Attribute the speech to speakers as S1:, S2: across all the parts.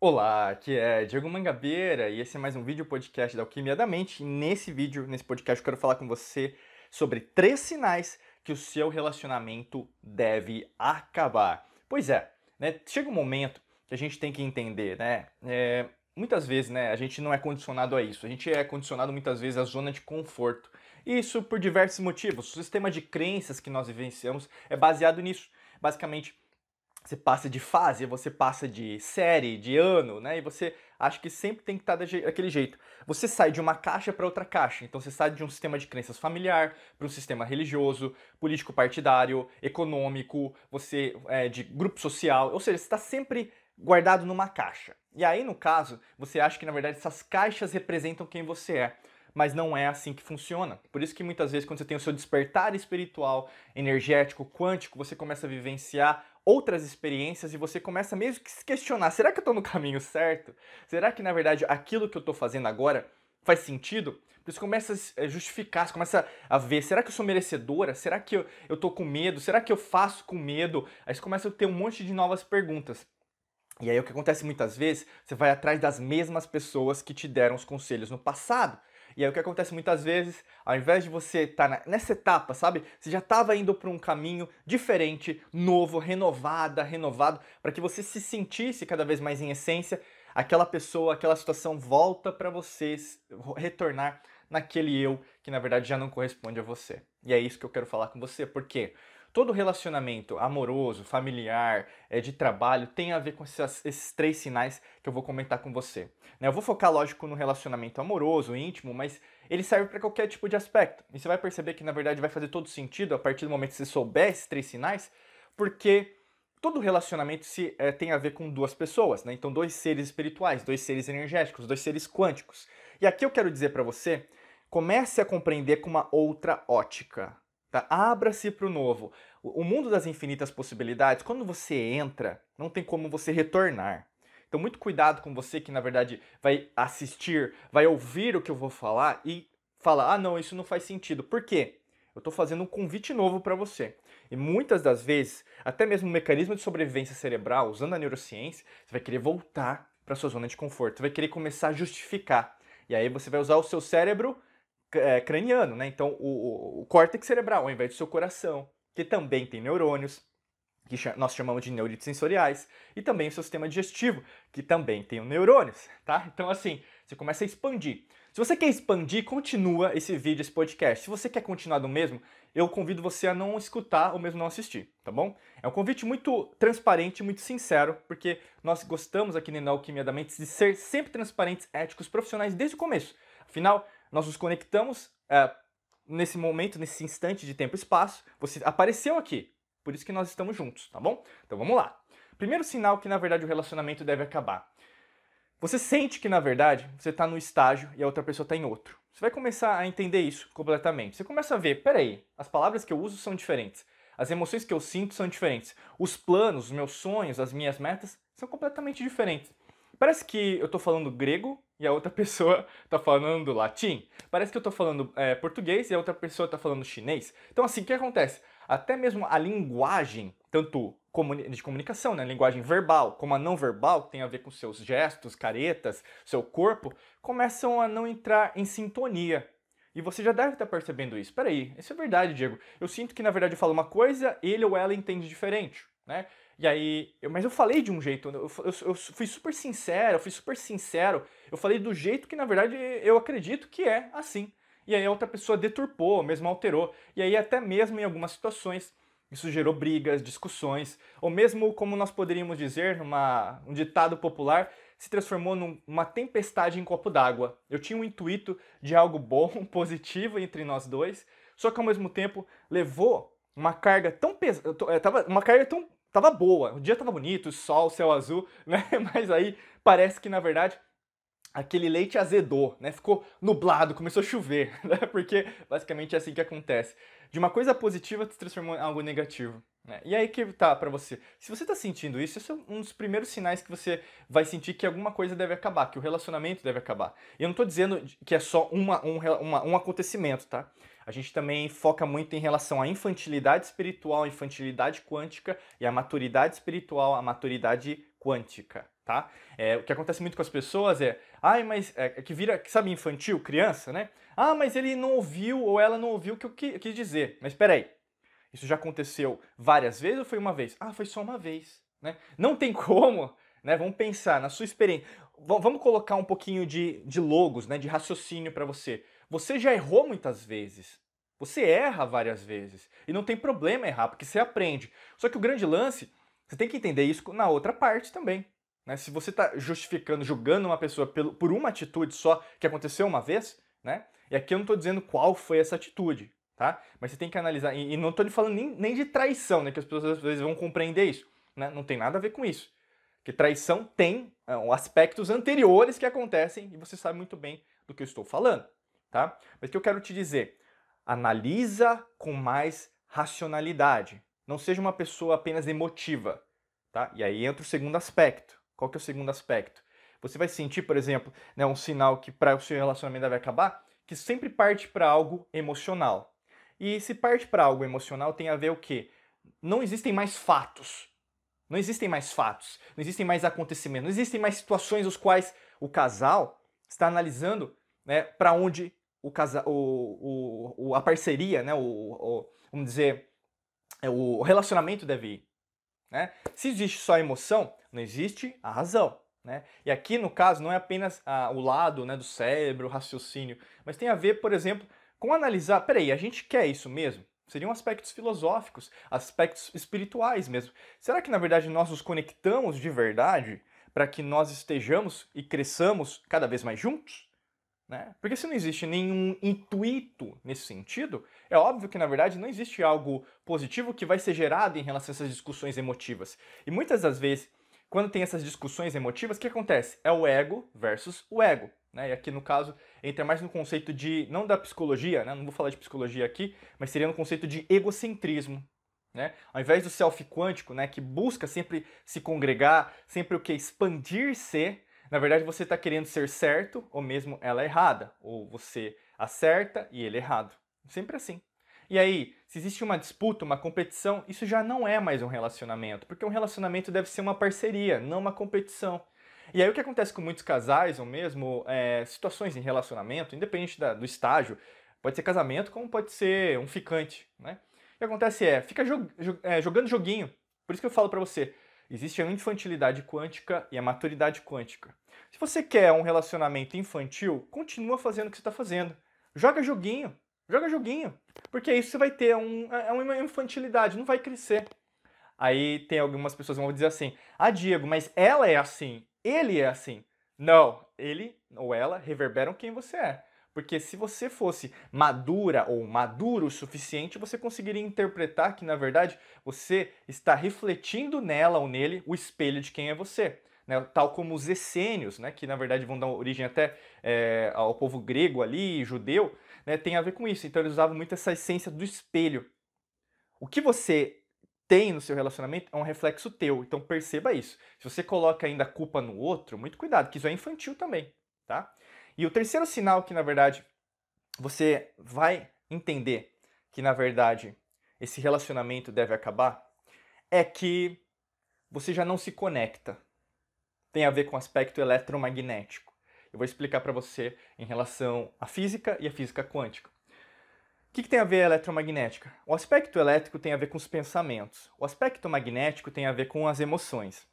S1: Olá, aqui é Diego Mangabeira e esse é mais um vídeo podcast da Alquimia da Mente. E nesse vídeo, nesse podcast, eu quero falar com você sobre três sinais que o seu relacionamento deve acabar. Pois é, né? Chega um momento que a gente tem que entender, né? É, muitas vezes, né, a gente não é condicionado a isso. A gente é condicionado muitas vezes à zona de conforto. Isso por diversos motivos. O sistema de crenças que nós vivenciamos é baseado nisso. Basicamente, você passa de fase, você passa de série, de ano, né? E você acha que sempre tem que estar daquele jeito. Você sai de uma caixa para outra caixa. Então você sai de um sistema de crenças familiar para um sistema religioso, político partidário, econômico, você é, de grupo social. Ou seja, você está sempre guardado numa caixa. E aí, no caso, você acha que na verdade essas caixas representam quem você é mas não é assim que funciona. Por isso que muitas vezes quando você tem o seu despertar espiritual, energético, quântico, você começa a vivenciar outras experiências e você começa mesmo que se questionar, será que eu estou no caminho certo? Será que na verdade aquilo que eu estou fazendo agora faz sentido? Você começa a eh, justificar, você começa a ver, será que eu sou merecedora? Será que eu, eu tô com medo? Será que eu faço com medo? Aí você começa a ter um monte de novas perguntas. E aí o que acontece muitas vezes, você vai atrás das mesmas pessoas que te deram os conselhos no passado. E aí o que acontece muitas vezes, ao invés de você estar tá nessa etapa, sabe? Você já estava indo para um caminho diferente, novo, renovada, renovado, para que você se sentisse cada vez mais em essência, aquela pessoa, aquela situação volta para você retornar naquele eu que na verdade já não corresponde a você. E é isso que eu quero falar com você, porque todo relacionamento amoroso, familiar, é, de trabalho tem a ver com esses, três sinais que eu vou comentar com você. Né? Eu vou focar, lógico, no relacionamento amoroso, íntimo, mas ele serve para qualquer tipo de aspecto. E você vai perceber que, na verdade, vai fazer todo sentido a partir do momento que você souber esses três sinais, porque todo relacionamento se, é, tem a ver com duas pessoas, né? Então, dois seres espirituais, dois seres energéticos, dois seres quânticos. E aqui eu quero dizer para você, comece a compreender com uma outra ótica. Tá? Abra-se para o novo. O mundo das infinitas possibilidades, quando você entra, não tem como você retornar. Então, muito cuidado com você que, na verdade, vai assistir, vai ouvir o que eu vou falar e falar: ah, não, isso não faz sentido. Por quê? Eu estou fazendo um convite novo para você. E muitas das vezes, até mesmo o mecanismo de sobrevivência cerebral, usando a neurociência, você vai querer voltar para sua zona de conforto. Você vai querer começar a justificar. E aí você vai usar o seu cérebro é, craniano, né? Então, o, o, o córtex cerebral, ao invés do seu coração, que também tem neurônios, que nós chamamos de neurites sensoriais, e também o seu sistema digestivo, que também tem neurônios, tá? Então, assim, você começa a expandir. Se você quer expandir, continua esse vídeo, esse podcast. Se você quer continuar do mesmo, eu convido você a não escutar ou mesmo não assistir, tá bom? É um convite muito transparente, muito sincero, porque nós gostamos aqui na Alquimia da Mente de ser sempre transparentes, éticos, profissionais desde o começo. Afinal, nós nos conectamos é, nesse momento, nesse instante de tempo e espaço. Você apareceu aqui, por isso que nós estamos juntos, tá bom? Então vamos lá. Primeiro sinal que na verdade o relacionamento deve acabar. Você sente que na verdade você está no estágio e a outra pessoa está em outro. Você vai começar a entender isso completamente. Você começa a ver, peraí, as palavras que eu uso são diferentes. As emoções que eu sinto são diferentes. Os planos, os meus sonhos, as minhas metas são completamente diferentes. Parece que eu estou falando grego e a outra pessoa está falando latim. Parece que eu estou falando é, português e a outra pessoa está falando chinês. Então, assim, o que acontece? Até mesmo a linguagem, tanto de comunicação, né, linguagem verbal, como a não verbal, que tem a ver com seus gestos, caretas, seu corpo, começam a não entrar em sintonia. E você já deve estar percebendo isso. Peraí, isso é verdade, Diego. Eu sinto que na verdade eu falo uma coisa, ele ou ela entende diferente, né? E aí, eu, mas eu falei de um jeito, eu, eu, eu, fui super sincero, eu fui super sincero, eu falei do jeito que na verdade eu acredito que é assim. E aí a outra pessoa deturpou, mesmo alterou. E aí até mesmo em algumas situações isso gerou brigas, discussões, ou mesmo como nós poderíamos dizer, numa, um ditado popular, se transformou numa tempestade em copo d'água. Eu tinha um intuito de algo bom, positivo entre nós dois, só que ao mesmo tempo levou uma carga tão pesada, uma carga tão tava boa, o dia tava bonito, sol, céu azul, né? Mas aí parece que na verdade aquele leite azedou, né? Ficou nublado, começou a chover, né? Porque basicamente é assim que acontece. De uma coisa positiva se transformou em algo negativo. Né? E aí que tá para você. Se você tá sentindo isso, esse é um dos primeiros sinais que você vai sentir que alguma coisa deve acabar, que o relacionamento deve acabar. E eu não tô dizendo que é só uma, um, uma, um acontecimento, tá? A gente também foca muito em relação à infantilidade espiritual, infantilidade quântica e a maturidade espiritual, a maturidade quântica tá? É, o que acontece muito com as pessoas é, ai, mas é, é que vira, sabe, infantil, criança, né? Ah, mas ele não ouviu ou ela não ouviu o que eu quis dizer. Mas peraí, isso já aconteceu várias vezes ou foi uma vez? Ah, foi só uma vez, né? Não tem como, né? Vamos pensar na sua experiência. V vamos colocar um pouquinho de, de logos, né? De raciocínio para você. Você já errou muitas vezes. Você erra várias vezes. E não tem problema errar, porque você aprende. Só que o grande lance, você tem que entender isso na outra parte também. Né? Se você está justificando, julgando uma pessoa por uma atitude só que aconteceu uma vez, né? E aqui eu não estou dizendo qual foi essa atitude, tá? Mas você tem que analisar. E, não estou falando nem, nem de traição, né? Que as pessoas às vezes vão compreender isso. Né? Não tem nada a ver com isso. Que traição tem é, aspectos anteriores que acontecem e você sabe muito bem do que eu estou falando, tá? Mas o que eu quero te dizer, analisa com mais racionalidade. Não seja uma pessoa apenas emotiva, tá? E aí entra o segundo aspecto. Qual que é o segundo aspecto? Você vai sentir, por exemplo, né, um sinal que para o seu relacionamento deve acabar, que sempre parte para algo emocional. E se parte para algo emocional tem a ver o quê? Não existem mais fatos. Não existem mais fatos, não existem mais acontecimentos, não existem mais situações os quais o casal está analisando né, para onde o casa, o, o, a parceria, né, o, o, vamos dizer, é, o relacionamento deve ir. Né? Se existe só emoção, não existe a razão. Né? E aqui, no caso, não é apenas ah, o lado né, do cérebro, o raciocínio, mas tem a ver, por exemplo, com analisar, peraí, a gente quer isso mesmo? Seriam aspectos filosóficos, aspectos espirituais mesmo. Será que, na verdade, nós nos conectamos de verdade para que nós estejamos e cresçamos cada vez mais juntos? Né? Porque se não existe nenhum intuito nesse sentido, é óbvio que na verdade não existe algo positivo que vai ser gerado em relação a essas discussões emotivas. E muitas das vezes, quando tem essas discussões emotivas, o que acontece? É o ego versus o ego. Né? E aqui no caso entra mais no conceito de, não da psicologia, né? não vou falar de psicologia aqui, mas seria no conceito de egocentrismo. Né? Ao invés do self quântico, né, que busca sempre se congregar, sempre o que? Expandir-se, na verdade, você está querendo ser certo ou mesmo ela errada. Ou você acerta e ele errado. Sempre assim. E aí, se existe uma disputa, uma competição, isso já não é mais um relacionamento, porque um relacionamento deve ser uma parceria, não uma competição. E aí o que acontece com muitos casais, ou mesmo é, situações em relacionamento, independente da, do estágio, pode ser casamento como pode ser um ficante, né? O que acontece é, fica jog, é, jogando joguinho. Por isso que eu falo para você, Existe a infantilidade quântica e a maturidade quântica. Se você quer um relacionamento infantil, continua fazendo o que você está fazendo. Joga joguinho, joga joguinho. Porque isso você vai ter um, é uma infantilidade, não vai crescer. Aí tem algumas pessoas que vão dizer assim: Ah, Diego, mas ela é assim, ele é assim. Não, ele ou ela reverberam quem você é. Porque se você fosse madura ou maduro o suficiente, você conseguiria interpretar que, na verdade, você está refletindo nela ou nele o espelho de quem é você. Né? Tal como os essênios, né? que na verdade vão dar origem até é, ao povo grego ali, judeu, né? tem a ver com isso. Então eles usavam muito essa essência do espelho. O que você tem no seu relacionamento é um reflexo teu. Então perceba isso. Se você coloca ainda a culpa no outro, muito cuidado, que isso é infantil também, tá? E o terceiro sinal que, na verdade, você vai entender que, na verdade, esse relacionamento deve acabar é que você já não se conecta. Tem a ver com o aspecto eletromagnético. Eu vou explicar para você em relação à física e à física quântica. O que, que, tem a ver a eletromagnética? O aspecto elétrico tem a ver com os pensamentos. O aspecto magnético tem a ver com as emoções.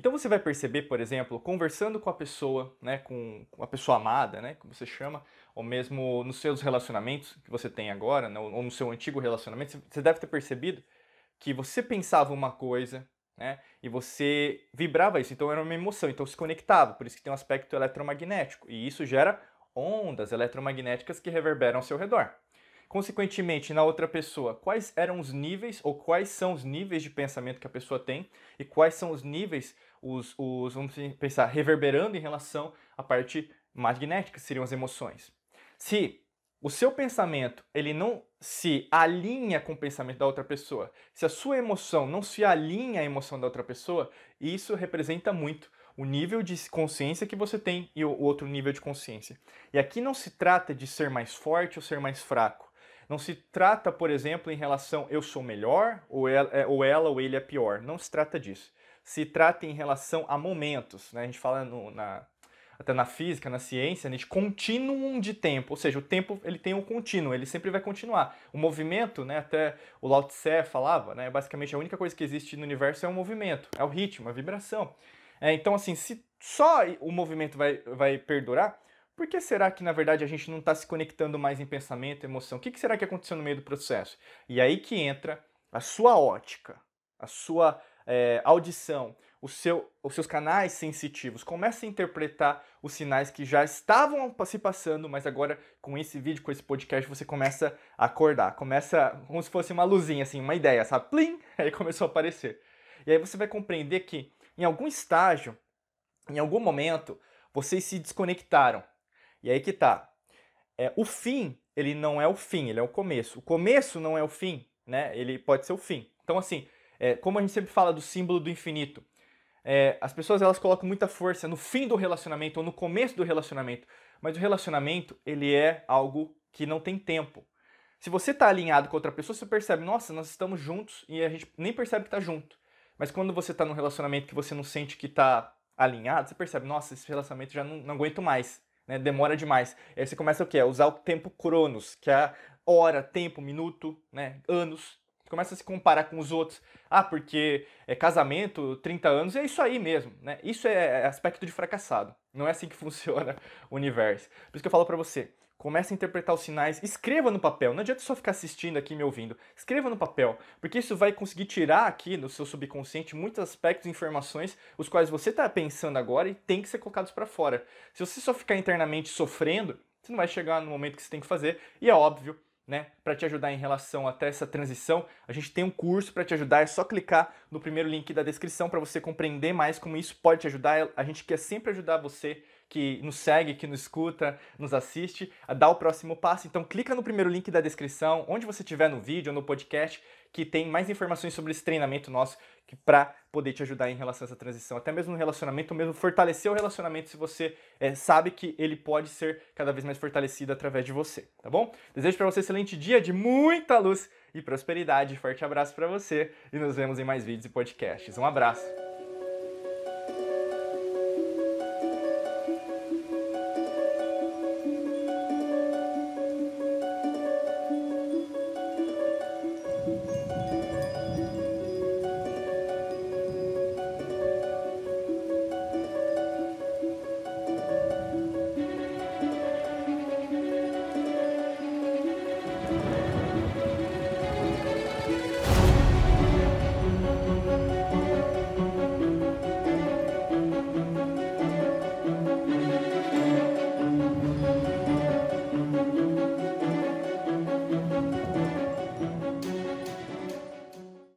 S1: Então você vai perceber, por exemplo, conversando com a pessoa, né, com, a pessoa amada, né, como você chama, ou mesmo nos seus relacionamentos que você tem agora, né, ou no seu antigo relacionamento, você deve ter percebido que você pensava uma coisa, né, e você vibrava isso, então era uma emoção, então se conectava, por isso que tem um aspecto eletromagnético, e isso gera ondas eletromagnéticas que reverberam ao seu redor. Consequentemente, na outra pessoa, quais eram os níveis ou quais são os níveis de pensamento que a pessoa tem e quais são os níveis, os, os vamos pensar, reverberando em relação à parte magnética, que seriam as emoções. Se o seu pensamento ele não se alinha com o pensamento da outra pessoa, se a sua emoção não se alinha à emoção da outra pessoa, isso representa muito o nível de consciência que você tem e o outro nível de consciência. E aqui não se trata de ser mais forte ou ser mais fraco. Não se trata, por exemplo, em relação eu sou melhor ou ela, é, ou ela ou ele é pior. Não se trata disso. se trata em relação a momentos. Né? A gente fala no, na, até na física, na ciência, né, de contínuo de tempo, ou seja, o tempo ele tem um contínuo, ele sempre vai continuar. O movimento, né, até o Lao Tse falava, né, basicamente a única coisa que existe no universo é o movimento, é o ritmo, a vibração. É, então, assim, se só o movimento vai, vai perdurar, por que será que, na verdade, a gente não está se conectando mais em pensamento, emoção? O que, que será que aconteceu no meio do processo? E aí que entra a sua ótica, a sua é, audição, seu, os seus canais sensitivos. Comece a interpretar os sinais que já estavam se passando, mas agora com esse vídeo, com esse podcast, você começa a acordar. Começa como se fosse uma luzinha, assim, uma ideia, sabe? Plim! Aí começou a aparecer. E aí você vai compreender que em algum estágio, em algum momento, vocês se desconectaram. E aí que tá. É, o fim, ele não é o fim, ele é o começo. O começo não é o fim, né? Ele pode ser o fim. Então, assim, é, como a gente sempre fala do símbolo do infinito, é, as pessoas elas colocam muita força no fim do relacionamento ou no começo do relacionamento, mas o relacionamento ele é algo que não tem tempo. Se você está alinhado com outra pessoa, você percebe, nossa, nós estamos juntos e a gente nem percebe que está junto. Mas quando você está num relacionamento que você não sente que está alinhado, você percebe, nossa, esse relacionamento já não, não aguento mais, né? demora demais. Aí você começa o quê? A usar o tempo cronos, que é hora, tempo, minuto, né? anos começa a se comparar com os outros. Ah, porque é casamento, 30 anos, é isso aí mesmo, né? Isso é, é aspecto de fracassado. Não é assim que funciona o universo. Por isso que eu falo para você, comece a interpretar os sinais, escreva no papel. Não adianta só ficar assistindo aqui me ouvindo. Escreva no papel, porque isso vai conseguir tirar aqui do seu subconsciente muitos aspectos e informações os quais você está pensando agora e tem que ser colocados para fora. Se você só ficar internamente sofrendo, você não vai chegar no momento que você tem que fazer. E é óbvio né, para te ajudar em relação até essa transição, a gente tem um curso para te ajudar, é só clicar no primeiro link da descrição para você compreender mais como isso pode te ajudar. A gente quer sempre ajudar você que nos segue, que nos escuta, nos assiste, a dar o próximo passo. Então clica no primeiro link da descrição, onde você estiver no vídeo ou no podcast, que tem mais informações sobre esse treinamento nosso para poder te ajudar em relação a essa transição, até mesmo no relacionamento, ou mesmo fortalecer o relacionamento se você é, sabe que ele pode ser cada vez mais fortalecido através de você, tá bom? Desejo para você um excelente dia de muita luz e prosperidade. Forte abraço para você e nos vemos em mais vídeos e podcasts. Um abraço.